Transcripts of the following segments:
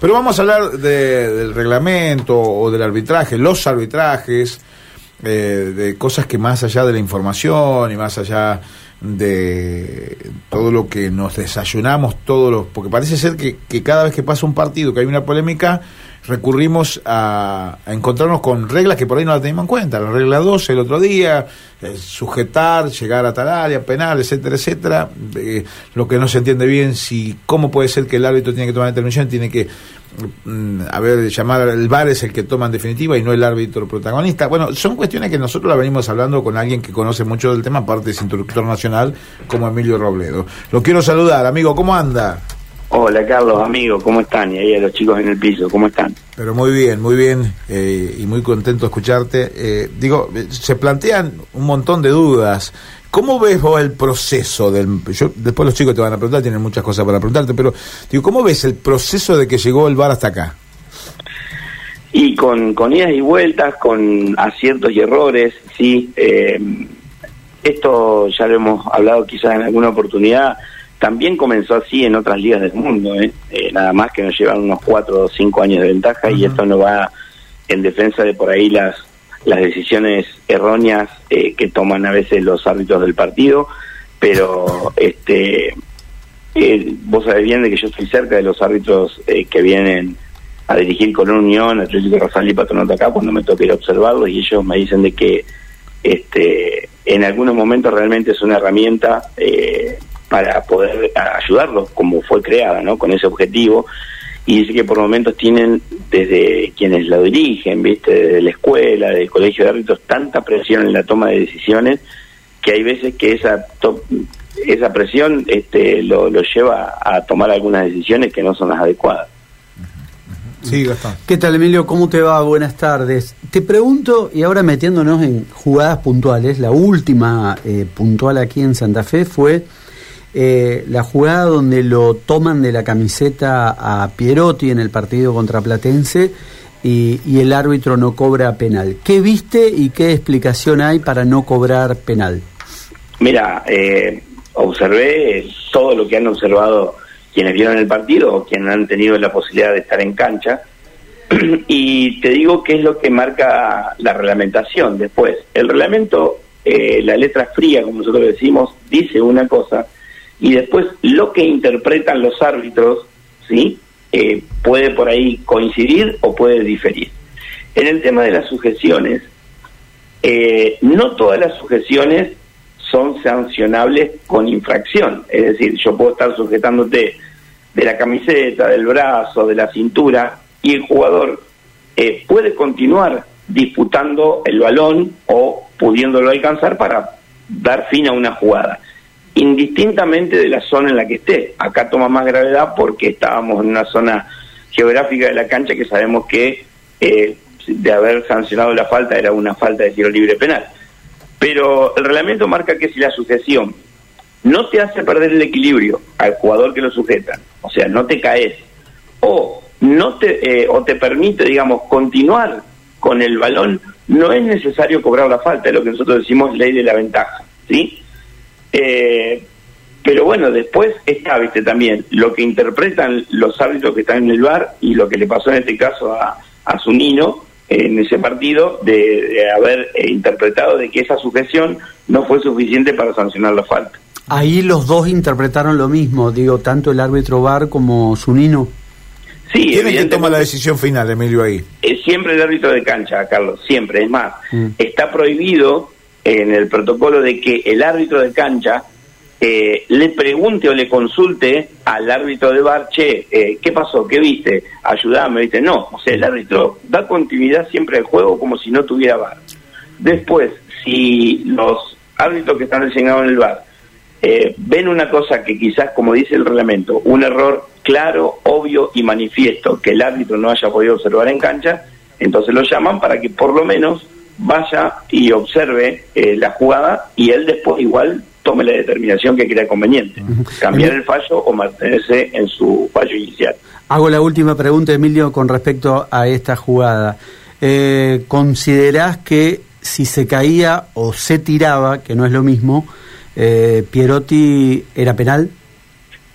Pero vamos a hablar del reglamento o del arbitraje, los arbitrajes, eh, de cosas que más allá de la información y más allá de todo lo que nos desayunamos, todos los, porque parece ser que, que cada vez que pasa un partido, que hay una polémica, recurrimos a, encontrarnos con reglas que por ahí no las teníamos en cuenta. La regla 12 el otro día, eh, sujetar, llegar a tal área, penal, etcétera, etcétera. lo que no se entiende bien, si cómo puede ser que el árbitro tiene que tomar determinación, tiene que mm, a llamar el VAR es el que toma en definitiva y no el árbitro protagonista. Bueno, son cuestiones que nosotros la venimos hablando con alguien que conoce mucho del tema, aparte es instructor nacional, como Emilio Robledo. Lo quiero saludar, amigo, ¿cómo anda? Hola Carlos, amigo, ¿cómo están? Y ahí a los chicos en el piso, ¿cómo están? Pero muy bien, muy bien eh, y muy contento de escucharte. Eh, digo, se plantean un montón de dudas. ¿Cómo ves vos el proceso del... Yo, después los chicos te van a preguntar, tienen muchas cosas para preguntarte, pero digo, ¿cómo ves el proceso de que llegó el bar hasta acá? Y con, con idas y vueltas, con aciertos y errores, sí. Eh, esto ya lo hemos hablado quizás en alguna oportunidad también comenzó así en otras ligas del mundo, ¿eh? Eh, nada más que nos llevan unos cuatro o cinco años de ventaja y esto no va en defensa de por ahí las, las decisiones erróneas eh, que toman a veces los árbitros del partido, pero este vos sabés bien de que yo estoy cerca de los árbitros que vienen a dirigir con Unión, Atlético Rafael y Patronato acá cuando me toca ir a observarlos y ellos me dicen de que este en algunos momentos realmente es una herramienta eh, para poder ayudarlos como fue creada, ¿no? Con ese objetivo. Y dice que por momentos tienen desde quienes lo dirigen, ¿viste? Desde la escuela, del colegio de árbitros, tanta presión en la toma de decisiones que hay veces que esa esa presión este, lo, lo lleva a tomar algunas decisiones que no son las adecuadas. Sí, Gastón. ¿Qué tal, Emilio? ¿Cómo te va? Buenas tardes. Te pregunto, y ahora metiéndonos en jugadas puntuales, la última eh, puntual aquí en Santa Fe fue eh, la jugada donde lo toman de la camiseta a Pierotti en el partido contra Platense y, el árbitro no cobra penal. ¿Qué viste y qué explicación hay para no cobrar penal? Mira, eh, observé todo lo que han observado quienes vieron el partido o quienes han tenido la posibilidad de estar en cancha. y te digo qué es lo que marca la reglamentación después. El reglamento, eh, la letra fría, como nosotros decimos, dice una cosa y después lo que interpretan los árbitros, ¿sí? Eh, puede por ahí coincidir o puede diferir. En el tema de las sujeciones, eh, no todas las sujeciones son sancionables con infracción. Es decir, yo puedo estar sujetándote de la camiseta, del brazo, de la cintura, y el jugador eh, puede continuar disputando el balón o pudiéndolo alcanzar para dar fin a una jugada indistintamente de la zona en la que esté. Acá toma más gravedad porque estábamos en una zona geográfica de la cancha que sabemos que eh, de haber sancionado la falta era una falta de tiro libre penal. Pero el reglamento marca que si la sujeción no te hace perder el equilibrio al jugador que lo sujeta, o sea, no te caes, o no te eh, o te permite, digamos, continuar con el balón, no es necesario cobrar la falta, es lo que nosotros decimos ley de la ventaja, ¿sí? Eh, pero bueno, después está, viste, también lo que interpretan los árbitros que están en el bar y lo que le pasó en este caso a, a Zunino en ese partido de, haber eh, interpretado de que esa sujeción no fue suficiente para sancionar la falta. Ahí los dos interpretaron lo mismo, digo, tanto el árbitro bar como Zunino. Sí, ¿Quién es que toma la decisión final, Emilio, ahí? Es siempre el árbitro de cancha, Carlos, siempre. Es más, mm. está prohibido en el protocolo de que el árbitro de cancha eh, le pregunte o le consulte al árbitro de bar, che, eh, ¿qué pasó? ¿Qué viste? Ayúdame, ¿viste? No, o sea, el árbitro da continuidad siempre al juego como si no tuviera bar. Después, si los árbitros que están designados en el bar eh, ven una cosa que quizás, como dice el reglamento, un error claro, obvio y manifiesto que el árbitro no haya podido observar en cancha, entonces lo llaman para que por lo menos vaya y observe eh, la jugada y él después igual tome la determinación que crea conveniente, cambiar el fallo o mantenerse en su fallo inicial. Hago la última pregunta, Emilio, con respecto a esta jugada. Eh, ¿Considerás que si se caía o se tiraba, que no es lo mismo, eh, Pierotti era penal?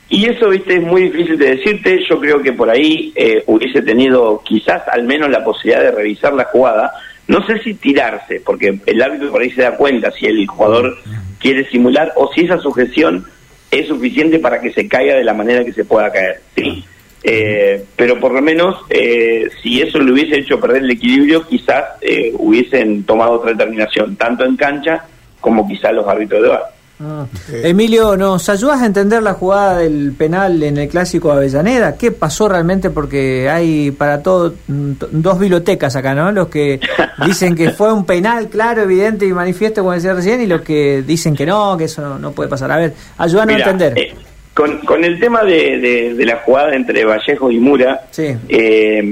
Y eso, viste, es muy difícil de decirte. Yo creo que por ahí eh, hubiese tenido quizás al menos la posibilidad de revisar la jugada. No sé si tirarse, porque el árbitro por ahí se da cuenta si el jugador quiere simular o si esa sujeción es suficiente para que se caiga de la manera que se pueda caer. ¿sí? Eh, pero por lo menos, eh, si eso le hubiese hecho perder el equilibrio, quizás eh, hubiesen tomado otra determinación, tanto en cancha como quizás los árbitros de bar. Ah. Emilio, ¿nos ayudas a entender la jugada del penal en el clásico de Avellaneda? ¿Qué pasó realmente? Porque hay para todo mm, dos bibliotecas acá, ¿no? Los que dicen que fue un penal claro, evidente y manifiesto, como decía recién, y los que dicen que no, que eso no, puede pasar. A ver, ayúdanos a entender. Eh, con, con el tema de, de, la jugada entre Vallejo y Mura, eh,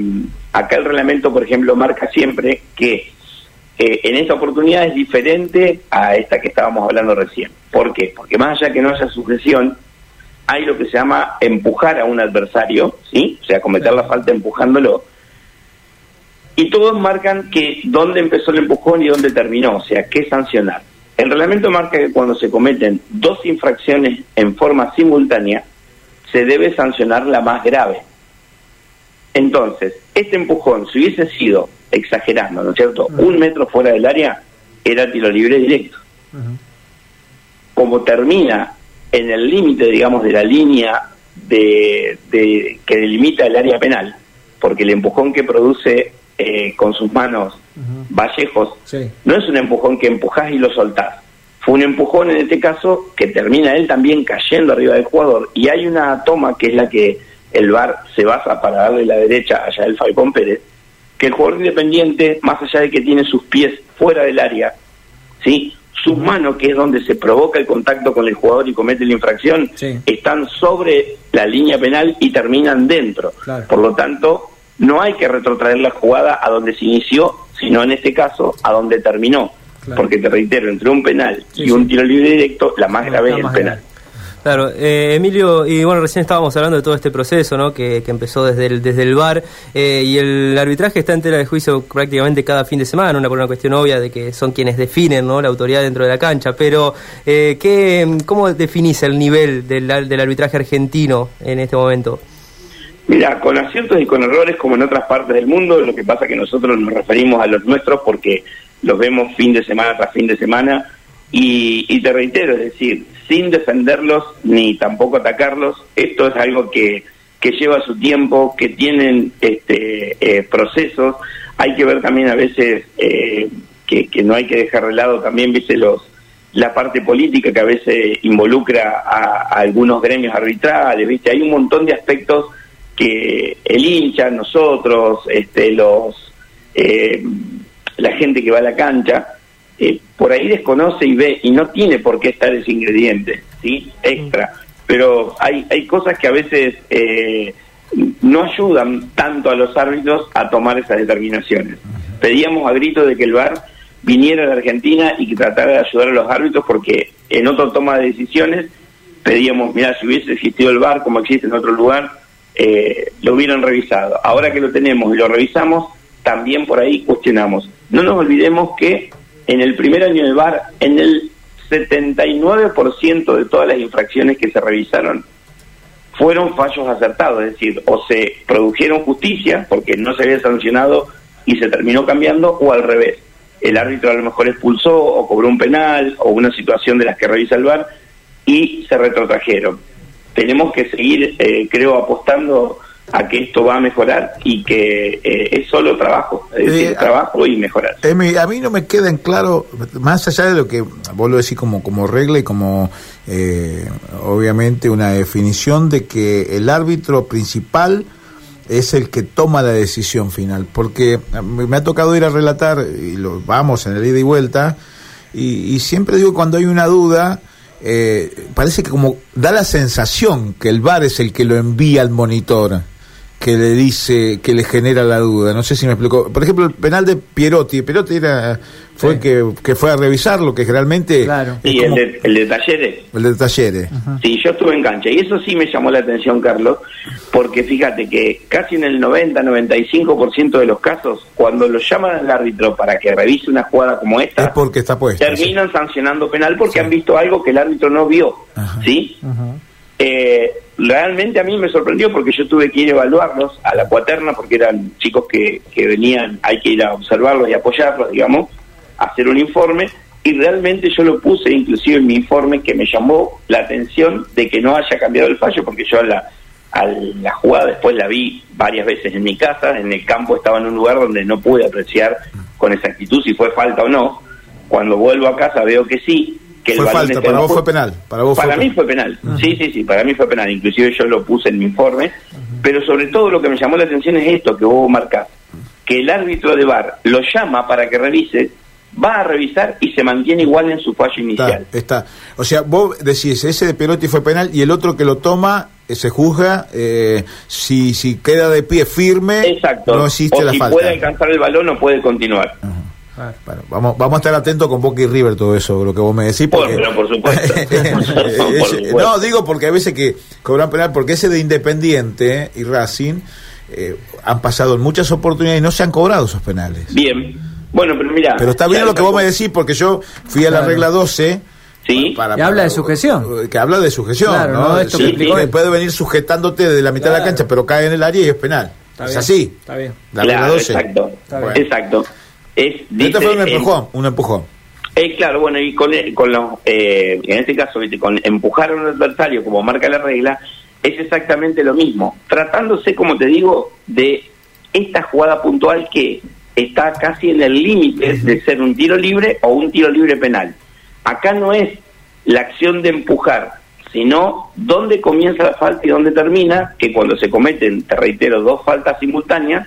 acá el reglamento, por ejemplo, marca siempre que en esta oportunidad es diferente a esta que estábamos hablando recién. ¿Por qué? Porque más allá que no haya sujeción, hay lo que se llama empujar a un adversario, ¿sí? O sea, cometer la falta empujándolo. Y todos marcan que dónde empezó el empujón y dónde terminó, o sea, qué sancionar. El reglamento marca que cuando se cometen dos infracciones en forma simultánea, se debe sancionar la más grave. Entonces, este empujón, si hubiese sido exagerando, ¿no es cierto? Un metro fuera del área era tiro libre directo. Como termina en el límite, digamos, de la línea de, que delimita el área penal, porque el empujón que produce eh, con sus manos Vallejos no es un empujón que empujás y lo soltás. Fue un empujón en este caso que termina él también cayendo arriba del jugador. Y hay una toma que es la que el VAR se basa para darle la derecha allá del Falcón Pérez, que el jugador independiente, más allá de que tiene sus pies fuera del área, ¿sí? sus manos, que es donde se provoca el contacto con el jugador y comete la infracción, están sobre la línea penal y terminan dentro. Por lo tanto, no hay que retrotraer la jugada a donde se inició, sino en este caso a donde terminó. Porque te reitero, entre un penal y un tiro libre directo, la más grave es el penal. Claro, eh, Emilio, y bueno, recién estábamos hablando de todo este proceso, ¿no? Que, empezó desde el, desde el VAR eh, y el arbitraje está en tela de juicio prácticamente cada fin de semana, una por una cuestión obvia de que son quienes definen, ¿no? La autoridad dentro de la cancha, pero eh, ¿qué, ¿cómo definís el nivel del, del arbitraje argentino en este momento? Mira, con aciertos y con errores como en otras partes del mundo, lo que pasa es que nosotros nos referimos a los nuestros porque los vemos fin de semana tras fin de semana y, te reitero, es decir, sin defenderlos ni tampoco atacarlos, esto es algo que, que lleva su tiempo, que tienen este, eh, procesos, hay que ver también a veces eh, que, no hay que dejar de lado también, viste, los la parte política que a veces involucra a, algunos gremios arbitrales, viste, hay un montón de aspectos que el hincha, nosotros, este, los eh, la gente que va a la cancha, eh, por ahí desconoce y ve y no tiene por qué estar ese ingrediente, ¿sí? Extra. Pero hay, hay cosas que a veces eh, no ayudan tanto a los árbitros a tomar esas determinaciones. Pedíamos a grito de que el VAR viniera a la Argentina y que tratara de ayudar a los árbitros porque en otra toma de decisiones pedíamos, mira, si hubiese existido el VAR como existe en otro lugar, eh, lo hubieran revisado. Ahora que lo tenemos y lo revisamos, también por ahí cuestionamos. No nos olvidemos que en el primer año de VAR, en el 79% de todas las infracciones que se revisaron fueron fallos acertados, es decir, o se produjeron justicia porque no se había sancionado y se terminó cambiando, o al revés. El árbitro a lo mejor expulsó o cobró un penal o una situación de las que revisa el VAR y se retrotrajeron. Tenemos que seguir, eh, creo, apostando a que esto va a mejorar y que eh, es solo trabajo, es decir, trabajo y mejorar. a mí no me queda en claro, más allá de lo que vuelvo a decir como, como regla y como eh, obviamente una definición de que el árbitro principal es el que toma la decisión final, porque me ha tocado ir a relatar, y lo vamos en el ida y vuelta, y, siempre digo cuando hay una duda, eh, parece que como da la sensación que el VAR es el que lo envía al monitor que le dice, que le genera la duda. No sé si me explicó. Por ejemplo, el penal de Pierotti. Pierotti era, fue que, que, fue a revisarlo, que realmente... Claro. Y el, de, el de Talleres. El de Talleres. Sí, yo estuve en cancha. Y eso sí me llamó la atención, Carlos, porque fíjate que casi en el 90-95% de los casos, cuando lo llaman al árbitro para que revise una jugada como esta... Es porque está puesto. Terminan sancionando penal porque han visto algo que el árbitro no vio. ¿Sí? Eh, realmente a mí me sorprendió porque yo tuve que ir a evaluarlos a la cuaterna porque eran chicos que, que venían, hay que ir a observarlos y apoyarlos, digamos, hacer un informe y realmente yo lo puse inclusive en mi informe que me llamó la atención de que no haya cambiado el fallo porque yo la, a la jugada después la vi varias veces en mi casa, en el campo estaba en un lugar donde no pude apreciar con exactitud si fue falta o no. Cuando vuelvo a casa veo que sí, que fue falta, para vos fue penal. Para, vos para mí fue penal. Sí, sí, sí, para mí fue penal. Inclusive yo lo puse en mi informe. Pero sobre todo lo que me llamó la atención es esto que vos marcás. Que el árbitro de VAR lo llama para que revise, va a revisar y se mantiene igual en su fallo inicial. Está, O sea, vos decís, ese de Pelotti fue penal y el otro que lo toma eh, se juzga eh, si, si queda de pie firme, Exacto. no existe o la si falta. puede alcanzar el balón no puede continuar. Bueno, vamos, vamos a estar atentos con Boca y River todo eso, lo que vos me decís. Porque... Por, pero por supuesto. por supuesto. No, digo porque a veces que cobran penal, porque ese de Independiente y Racing eh, han pasado en muchas oportunidades y no se han cobrado esos penales. Bien. Bueno, pero mira. Pero está bien lo que vos me decís, porque yo fui a la regla 12. Sí. Para, que habla de sujeción. Que habla de sujeción, Claro, ¿no? no, esto Sí, que explicó que él. puede venir sujetándote desde la mitad de la cancha, pero cae en el área y es penal. Está es bien, así. Está bien. La regla Claro, 12. exacto. Bueno. Exacto. Es, Este dice, fue un eh, empujón, un empujón. Eh, claro, bueno, y con, con los, eh, en este caso, con empujar a un adversario como marca la regla, es exactamente lo mismo. Tratándose, como te digo, de esta jugada puntual que está casi en el límite de ser un tiro libre o un tiro libre penal. Acá no es la acción de empujar, sino dónde comienza la falta y dónde termina, que cuando se cometen, te reitero, dos faltas simultáneas,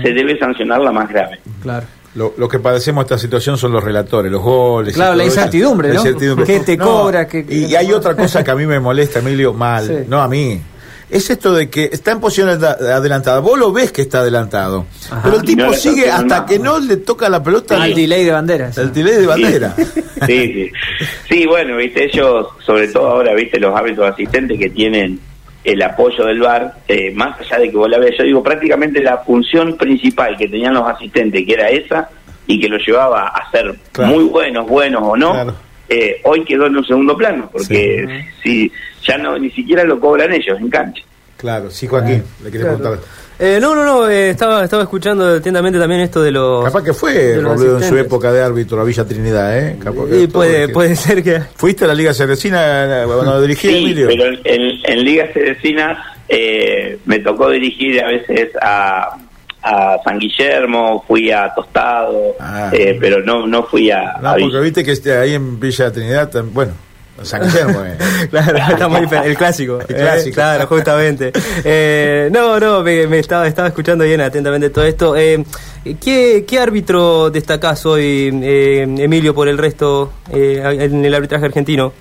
se debe sancionar la más grave. Claro. Lo, lo que padecemos esta situación son los relatores, los goles. y Claro, la eso. incertidumbre, La ¿no? incertidumbre. ¿Qué te cobra? ¿Qué- y, qué- hay otra cosa que a mí me molesta, Emilio, mal, Sí. no a mí. Es esto de que está en posición ad- adelantada. Vos lo ves que está adelantado. Ajá. Pero el Y tipo no sigue hasta nada. que no le toca la pelota. Al el- delay de banderas. El delay de bandera. Sí, sí. Sí, bueno, viste, ellos, sobre todo ahora, viste, los árbitros asistentes que tienen el apoyo del VAR, eh, más allá de que vos la veas, yo digo, prácticamente la función principal que tenían los asistentes, que era esa, y que lo llevaba a ser Claro. muy buenos, buenos o no, Claro. eh, hoy quedó en un segundo plano, porque si ya no ni siquiera lo cobran ellos en cancha. Claro, sí, Joaquín, le querés Claro. contar. Eh, no, no, no, eh, estaba, estaba escuchando atentamente también esto de los... Capaz que fue Robledo en su época de árbitro a Villa Trinidad, ¿eh? Capaz que Y puede, que- puede ser que... ¿Fuiste a la Liga Cerecina cuando dirigí Sí, Emilio? pero en, Liga Cerecina eh, me tocó dirigir a veces a, a San Guillermo, fui a Tostado, Ah. eh, pero no no fui a, No, a porque Villa. viste que este, ahí en Villa Trinidad, bueno, San Guillermo, eh. Claro, está muy difer- el clásico. El eh, clásico. claro, justamente. Eh, no, no, me, me estaba, estaba escuchando bien atentamente todo esto. Eh, ¿qué, ¿Qué árbitro destacás hoy, eh, Emilio, por el resto eh, en el arbitraje argentino?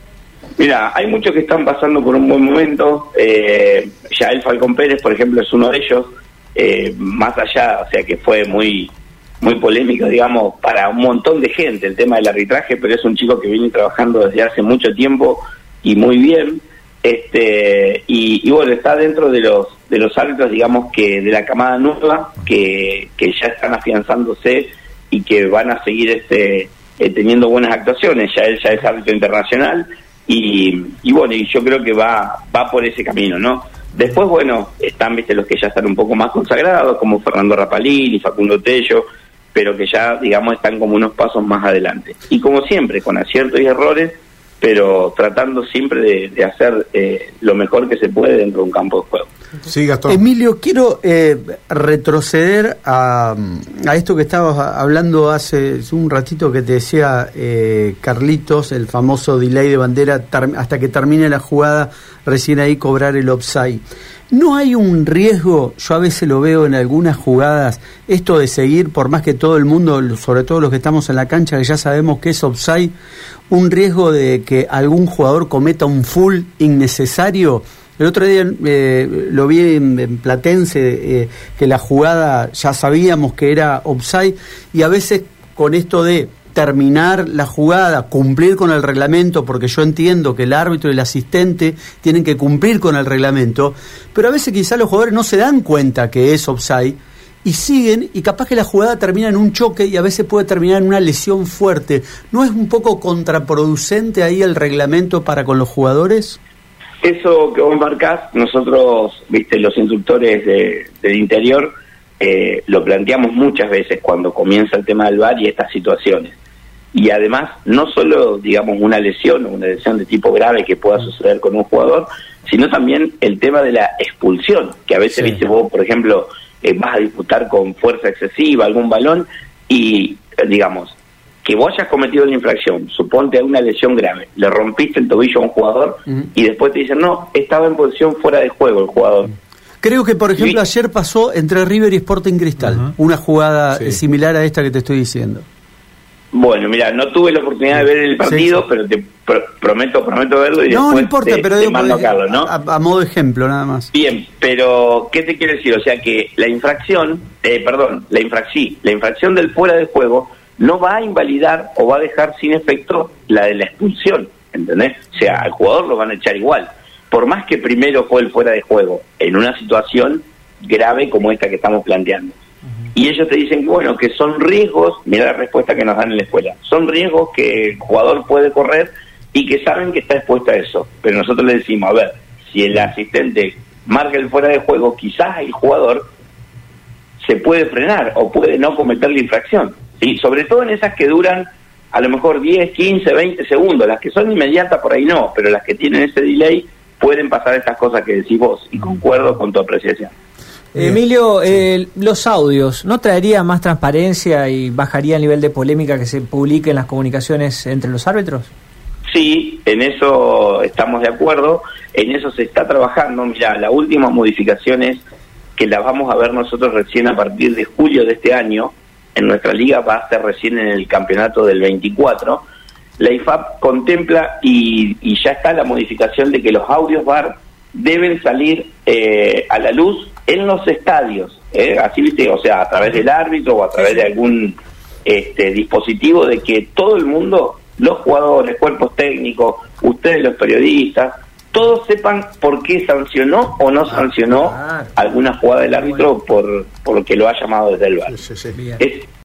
Mira, hay muchos que están pasando por un buen momento. Eh, Yael Falcón Pérez, por ejemplo, es uno de ellos. Eh, más allá, o sea que fue muy muy polémico, digamos, para un montón de gente el tema del arbitraje, pero es un chico que viene trabajando desde hace mucho tiempo y muy bien. Este y, y bueno, está dentro de los de los árbitros, digamos que de la camada nueva que, que ya están afianzándose y que van a seguir este eh, teniendo buenas actuaciones. Ya él ya es árbitro internacional y, y bueno, y yo creo que va va por ese camino, ¿no? Después, bueno, están, viste, los que ya están un poco más consagrados, como Fernando Rapalini, Facundo Tello, pero que ya, digamos, están como unos pasos más adelante. Y como siempre, con aciertos y errores, pero tratando siempre de, de hacer eh, lo mejor que se puede dentro de un campo de juego. Sí, Gastón. Emilio, quiero eh, retroceder a, a esto que estabas hablando hace un ratito que te decía eh, Carlitos, el famoso delay de bandera, hasta que termine la jugada, recién ahí cobrar el offside. ¿No hay un riesgo, yo a veces lo veo en algunas jugadas, esto de seguir, por más que todo el mundo, sobre todo los que estamos en la cancha, que ya sabemos que es offside, un riesgo de que algún jugador cometa un full innecesario? El otro día eh, lo vi en, en Platense, eh, que la jugada ya sabíamos que era offside, y a veces con esto de terminar la jugada, cumplir con el reglamento, porque yo entiendo que el árbitro y el asistente tienen que cumplir con el reglamento, pero a veces quizás los jugadores no se dan cuenta que es offside y siguen y capaz que la jugada termina en un choque y a veces puede terminar en una lesión fuerte. ¿No es un poco contraproducente ahí el reglamento para con los jugadores? Eso que vos marcás, nosotros, viste, los instructores de, del interior, eh, lo planteamos muchas veces cuando comienza el tema del VAR y estas situaciones. Y además, no solo, digamos, una lesión o una lesión de tipo grave que pueda suceder con un jugador, sino también el tema de la expulsión, que a veces, viste, vos, por ejemplo, eh, vas a disputar con fuerza excesiva algún balón y, digamos, que vos hayas cometido la infracción, suponte una lesión grave, le rompiste el tobillo a un jugador y después te dicen, no, estaba en posición fuera de juego el jugador. Creo que, por ejemplo, ayer pasó entre River y Sporting Cristal, una jugada similar a esta que te estoy diciendo. Bueno, mira, no tuve la oportunidad de ver el partido, pero te prometo prometo verlo y no, no importa, pero digo, mando a, Carlos, ¿no? A, modo de ejemplo, nada más. Bien, pero ¿qué te quiero decir? O sea que la infracción, eh, perdón, la infracción, la infracción del fuera de juego no va a invalidar o va a dejar sin efecto la de la expulsión, ¿entendés? O sea, al jugador lo van a echar igual por más que primero fue el fuera de juego, en una situación grave como esta que estamos planteando. Y ellos te dicen, bueno, que son riesgos, mira la respuesta que nos dan en la escuela, son riesgos que el jugador puede correr y que saben que está expuesto a eso. Pero nosotros le decimos, a ver, si el asistente marca el fuera de juego, quizás el jugador se puede frenar o puede no cometer la infracción. Y sobre todo en esas que duran a lo mejor 10, 15, 20 segundos, las que son inmediatas por ahí no, pero las que tienen ese delay pueden pasar estas cosas que decís vos y concuerdo con tu apreciación. Emilio, eh, los audios, ¿no traería más transparencia y bajaría el nivel de polémica que se publique en las comunicaciones entre los árbitros? Sí, en eso estamos de acuerdo, en eso se está trabajando. Mira, la última modificación es que la vamos a ver nosotros recién a partir de julio de este año. En nuestra liga va a ser recién en el campeonato del 24 la IFAP contempla y, ya está la modificación de que los audios bar deben salir eh, a la luz en los estadios, ¿eh? así viste, o sea, a través del árbitro o a través de algún este, dispositivo de que todo el mundo, los jugadores, cuerpos técnicos, ustedes los periodistas, todos sepan por qué sancionó o no sancionó alguna jugada del árbitro por, por lo que lo ha llamado desde el bar.